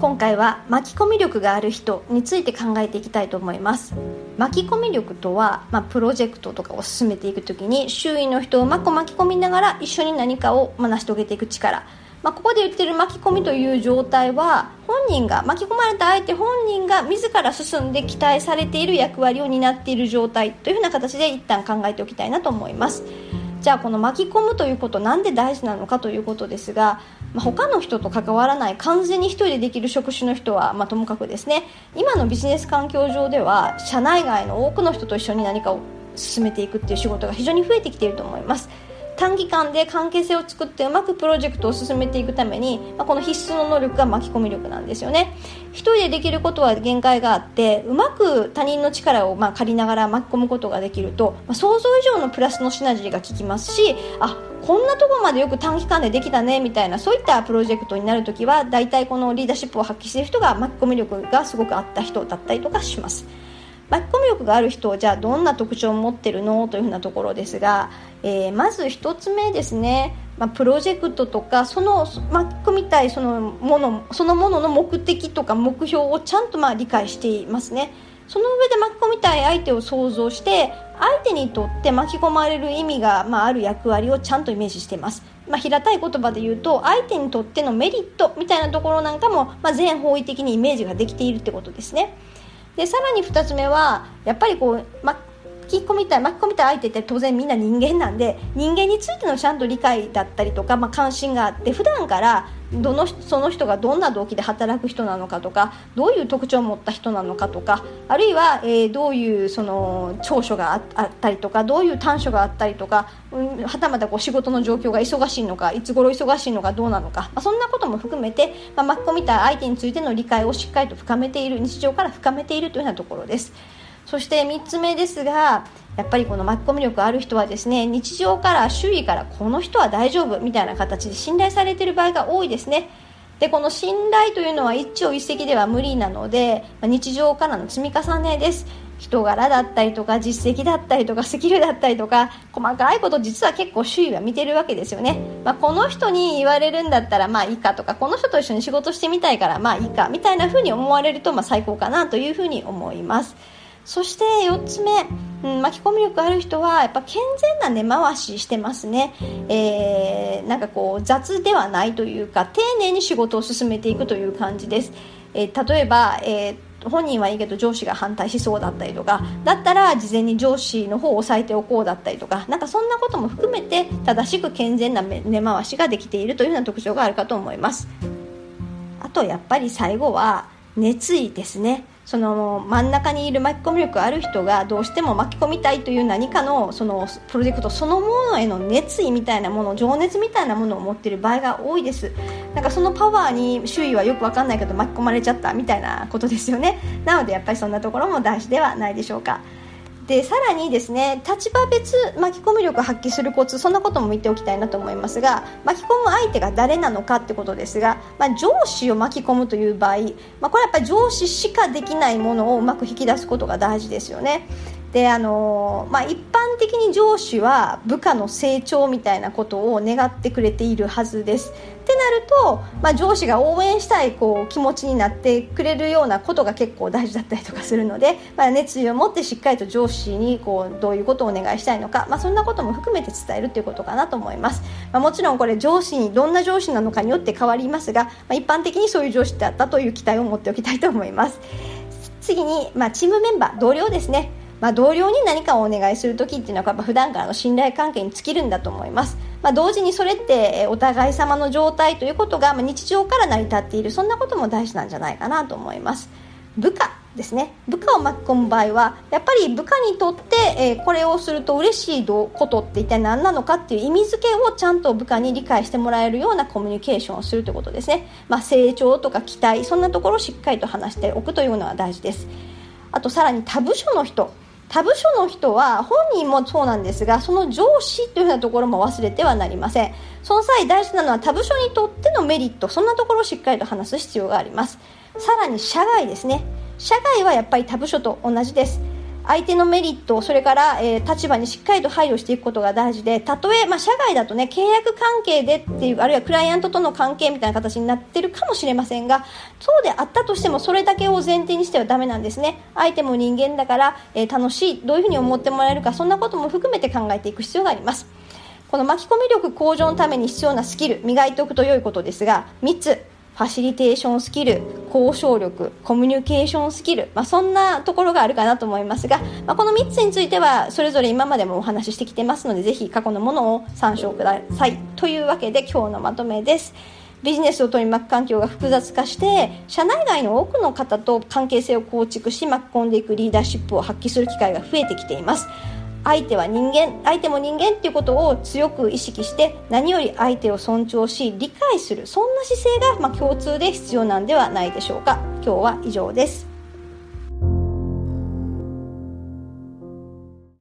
今回は巻き込み力がある人について考えていきたいと思います。巻き込み力とは、まあ、プロジェクトとかを進めていく時に周囲の人をうまく巻き込みながら一緒に何かを成し遂げていく力。まあ、ここで言ってる巻き込みという状態は本人が巻き込まれた相手本人が自ら進んで期待されている役割を担っている状態というふうな形で一旦考えておきたいなと思います。じゃあこの巻き込むということなんで大事なのかということですが、まあ、他の人と関わらない完全に1人でできる職種の人は、まあ、ともかくですね。今のビジネス環境上では社内外の多くの人と一緒に何かを進めていくっていう仕事が非常に増えてきていると思います。短期間で関係性を作ってうまくプロジェクトを進めていくために、まあ、この必須の能力が巻き込み力なんですよね一人でできることは限界があってうまく他人の力をまあ借りながら巻き込むことができると、まあ、想像以上のプラスのシナジーが効きますしあこんなとこまでよく短期間でできたねみたいなそういったプロジェクトになるときは大体このリーダーシップを発揮している人が巻き込み力がすごくあった人だったりとかします。巻き込み力がある人じゃあどんな特徴を持ってるのというふうなところですが、えー、まず1つ目ですね、まあ、プロジェクトとかその巻き込みたいそのものそのものの目的とか目標をちゃんとまあ理解していますね。その上で巻き込みたい相手を想像して相手にとって巻き込まれる意味が、まあ、ある役割をちゃんとイメージしています、まあ、平たい言葉で言うと相手にとってのメリットみたいなところなんかも、まあ、全方位的にイメージができているってことですね。でさらに2つ目はやっぱりこうまき込みたい巻き込みたい相手って当然みんな人間なんで人間についてのちゃんと理解だったりとか、まあ、関心があって普段からどのその人がどんな動機で働く人なのかとかどういう特徴を持った人なのかとかあるいは、えー、どういうその長所があったりとかどういう短所があったりとか、うん、はたまたこう仕事の状況が忙しいのかいつ頃忙しいのかどうなのか、まあ、そんなことも含めて、まあ、巻き込みたい相手についての理解をしっかりと深めている日常から深めているというようなところです。そして3つ目ですがやっぱりこの巻き込み力ある人はですね日常から周囲からこの人は大丈夫みたいな形で信頼されている場合が多いですね。でこの信頼というのは一朝一夕では無理なので日常からの積み重ねです。人柄だったりとか実績だったりとかスキルだったりとか細かいこと実は結構周囲は見てるわけですよね、まあ、この人に言われるんだったらまあいいかとかこの人と一緒に仕事してみたいからまあいいかみたいな風に思われるとまあ最高かなというふうに思います。そして4つ目、うん、巻き込み力ある人はやっぱ健全な根回ししてますね、えー、なんかこう雑ではないというか丁寧に仕事を進めていくという感じです、えー、例えば、えー本人はいいけど上司が反対しそうだったりとかだったら事前に上司の方を押さえておこうだったりとかなんかそんなことも含めて正しく健全な根回しができているというような特徴があるかと思います。あとやっぱり最後は熱意ですね。その真ん中にいる巻き込み力ある人がどうしても巻き込みたいという何かのそのプロジェクトそのものへの熱意みたいなもの情熱みたいなものを持っている場合が多いです。なんかそのパワーに周囲はよく分かんないけど巻き込まれちゃったみたいなことですよね。なのでやっぱりそんなところも大事ではないでしょうか。でさらにですね立場別巻き込み力を発揮するコツそんなことも見ておきたいなと思いますが巻き込む相手が誰なのかってことですが、まあ、上司を巻き込むという場合、まあ、これはやっぱり上司しかできないものをうまく引き出すことが大事ですよね。であのまあ、一般的に上司は部下の成長みたいなことを願ってくれているはずです。なると、まあ、上司が応援したいこう気持ちになってくれるようなことが結構大事だったりとかするので、まあ、熱意を持ってしっかりと上司にこうどういうことをお願いしたいのか、まあ、そんなことも含めて伝えるということかなと思います、まあ、もちろんこれ上司にどんな上司なのかによって変わりますが、まあ、一般的にそういう上司であったという期待を持っておきたいと思います。次に、まあ、チームメンバー同僚ですね。まあ、同僚に何かをお願いする時っていうのはやっぱ普段からの信頼関係に尽きるんだと思います、まあ、同時にそれってお互い様の状態ということが日常から成り立っているそんなことも大事なんじゃないかなと思います。部下ですね。部下を巻き込む場合はやっぱり部下にとって、え、これをすると嬉しいことって一体何なのかっていう意味付けをちゃんと部下に理解してもらえるようなコミュニケーションをするということですね、まあ、成長とか期待そんなところをしっかりと話しておくというのが大事です。あとさらに他部署の人他部署の人は本人もそうなんですがその上司というふうなところも忘れてはなりません。その際大事なのは他部署にとってのメリットそんなところをしっかりと話す必要があります。さらに社外ですね。社外はやっぱり他部署と同じです。相手のメリットそれから、えー、立場にしっかりと配慮していくことが大事でたとえ、まあ、社外だとね契約関係でっていうあるいはクライアントとの関係みたいな形になってるかもしれませんがそうであったとしてもそれだけを前提にしてはダメなんですね。相手も人間だから、えー、楽しいどういうふうに思ってもらえるかそんなことも含めて考えていく必要があります。この巻き込み力向上のために必要なスキル磨いておくと良いことですが3つファシリテーションスキル、交渉力、コミュニケーションスキル、まあ、そんなところがあるかなと思いますが、まあ、この3つについてはそれぞれ今までもお話ししてきてますのでぜひ過去のものを参照ください。というわけで今日のまとめです。ビジネスを取り巻く環境が複雑化して社内外の多くの方と関係性を構築し巻き込んでいくリーダーシップを発揮する機会が増えてきています。相手は人間相手も人間っていうことを強く意識して何より相手を尊重し理解するそんな姿勢が、まあ、共通で必要なんではないでしょうか。今日は以上です。